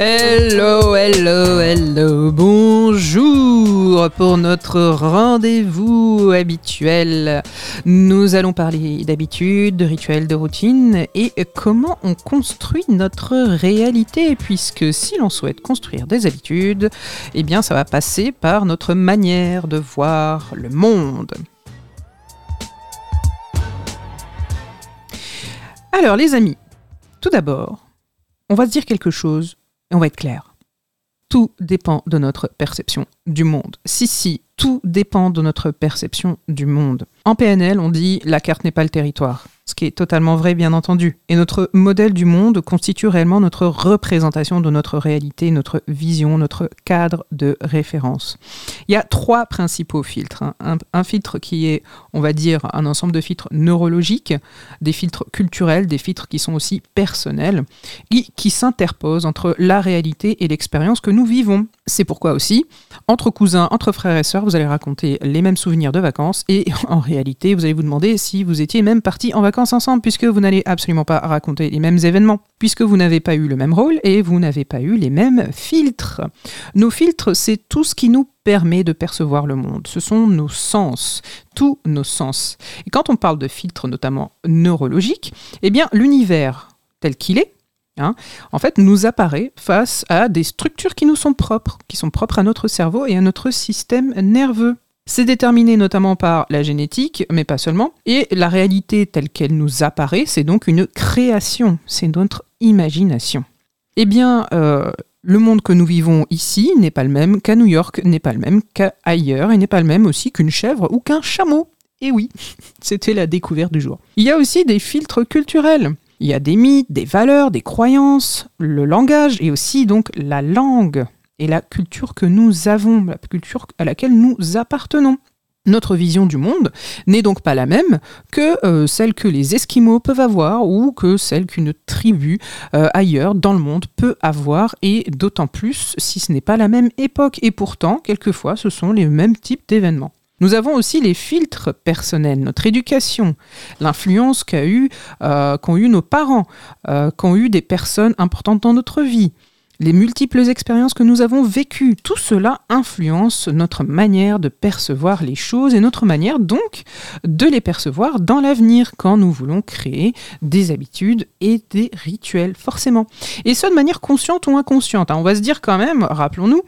Hello, hello, hello, bonjour pour notre rendez-vous habituel. Nous allons parler d'habitude, de rituels, de routine et comment on construit notre réalité puisque si l'on souhaite construire des habitudes, eh bien ça va passer par notre manière de voir le monde. Alors les amis, tout d'abord, on va se dire quelque chose et on va être clair. Tout dépend de notre perception du monde. Si, si, tout dépend de notre perception du monde. En PNL, on dit la carte n'est pas le territoire ce qui est totalement vrai bien entendu. Et notre modèle du monde constitue réellement notre représentation de notre réalité, notre vision, notre cadre de référence. Il y a trois principaux filtres. Hein. Un, filtre qui est, on va dire, un ensemble de filtres neurologiques, des filtres culturels, des filtres qui sont aussi personnels, qui, qui s'interposent entre la réalité et l'expérience que nous vivons. C'est pourquoi aussi, entre cousins, entre frères et sœurs, vous allez raconter les mêmes souvenirs de vacances et en réalité, vous allez vous demander si vous étiez même parti en vacances ensemble puisque vous n'allez absolument pas raconter les mêmes événements, puisque vous n'avez pas eu le même rôle et vous n'avez pas eu les mêmes filtres. Nos filtres, c'est tout ce qui nous permet de percevoir le monde. Ce sont nos sens, tous nos sens. Et quand on parle de filtres notamment neurologiques, eh bien l'univers tel qu'il est, hein, en fait, nous apparaît face à des structures qui nous sont propres, qui sont propres à notre cerveau et à notre système nerveux. C'est déterminé notamment par la génétique, mais pas seulement. Et la réalité telle qu'elle nous apparaît, c'est donc une création, c'est notre imagination. Eh bien, euh, le monde que nous vivons ici n'est pas le même qu'à New York, n'est pas le même qu'ailleurs, et n'est pas le même aussi qu'une chèvre ou qu'un chameau. Et oui, c'était la découverte du jour. Il y a aussi des filtres culturels. Il y a des mythes, des valeurs, des croyances, le langage et aussi donc la langue et la culture que nous avons, la culture à laquelle nous appartenons. Notre vision du monde n'est donc pas la même que euh, celle que les Esquimaux peuvent avoir ou que celle qu'une tribu euh, ailleurs dans le monde peut avoir, et d'autant plus si ce n'est pas la même époque. Et pourtant, quelquefois, ce sont les mêmes types d'événements. Nous avons aussi les filtres personnels, notre éducation, l'influence euh, qu'ont eu nos parents, qu'ont eu des personnes importantes dans notre vie les multiples expériences que nous avons vécues, tout cela influence notre manière de percevoir les choses et notre manière donc de les percevoir dans l'avenir quand nous voulons créer des habitudes et des rituels, forcément. Et ça de manière consciente ou inconsciente. Hein. On va se dire quand même, rappelons-nous,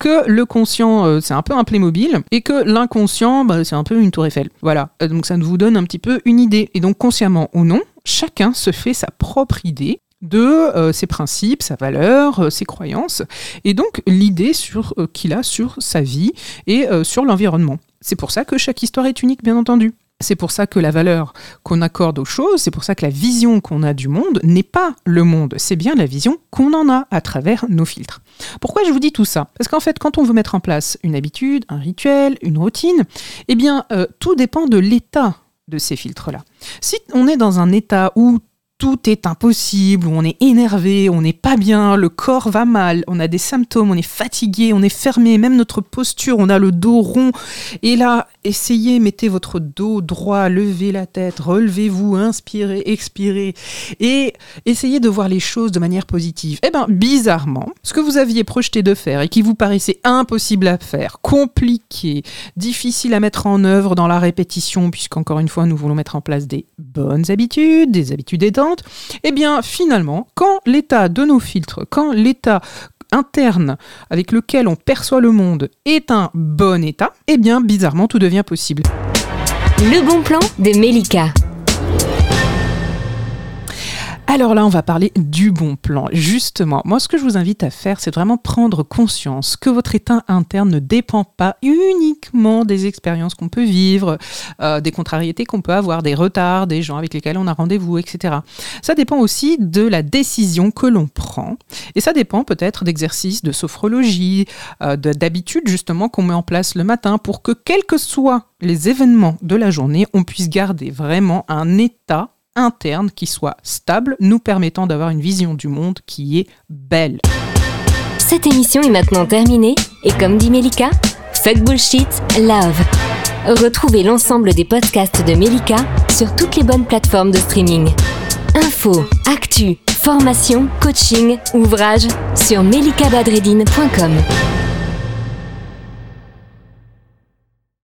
que le conscient, euh, c'est un peu un Playmobil et que l'inconscient, bah, c'est un peu une tour Eiffel. Voilà, euh, donc ça nous donne un petit peu une idée. Et donc consciemment ou non, chacun se fait sa propre idée de euh, ses principes, sa valeur, euh, ses croyances, et donc l'idée euh, qu'il a sur sa vie et sur l'environnement. C'est pour ça que chaque histoire est unique, bien entendu. C'est pour ça que la valeur qu'on accorde aux choses, c'est pour ça que la vision qu'on a du monde n'est pas le monde, c'est bien la vision qu'on en a à travers nos filtres. Pourquoi je vous dis tout ça? Parce qu'en fait, quand on veut mettre en place une habitude, un rituel, une routine, eh bien, tout dépend de l'état de ces filtres-là. Si on est dans un état où tout est impossible, on est énervé, on n'est pas bien, le corps va mal, on a des symptômes, on est fatigué, on est fermé, même notre posture, on a le dos rond. Et là, essayez, mettez votre dos droit, levez la tête, relevez-vous, inspirez, expirez, et essayez de voir les choses de manière positive. Eh bien, bizarrement, ce que vous aviez projeté de faire et qui vous paraissait impossible à faire, compliqué, difficile à mettre en œuvre dans la répétition, puisqu'encore une fois, nous voulons mettre en place des bonnes habitudes, des habitudes aidantes, eh bien finalement, quand l'état de nos filtres, quand l'état interne avec lequel on perçoit le monde est un bon état, eh bien bizarrement tout devient possible. Le bon plan de Melika. Alors là, on va parler du bon plan. Justement, moi, ce que je vous invite à faire, c'est vraiment prendre conscience que votre état interne ne dépend pas uniquement des expériences qu'on peut vivre, euh, des contrariétés qu'on peut avoir, des retards, des gens avec lesquels on a rendez-vous, etc. Ça dépend aussi de la décision que l'on prend. Et ça dépend peut-être d'exercices de sophrologie, euh, d'habitudes justement qu'on met en place le matin pour que, quels que soient les événements de la journée, on puisse garder vraiment un état interne qui soit stable, nous permettant d'avoir une vision du monde qui est belle. Cette émission est maintenant terminée et comme dit Melika, fuck bullshit, love. Retrouvez l'ensemble des podcasts de Melika sur toutes les bonnes plateformes de streaming. Info, actu, formation, coaching, ouvrages sur melikabadredine.com.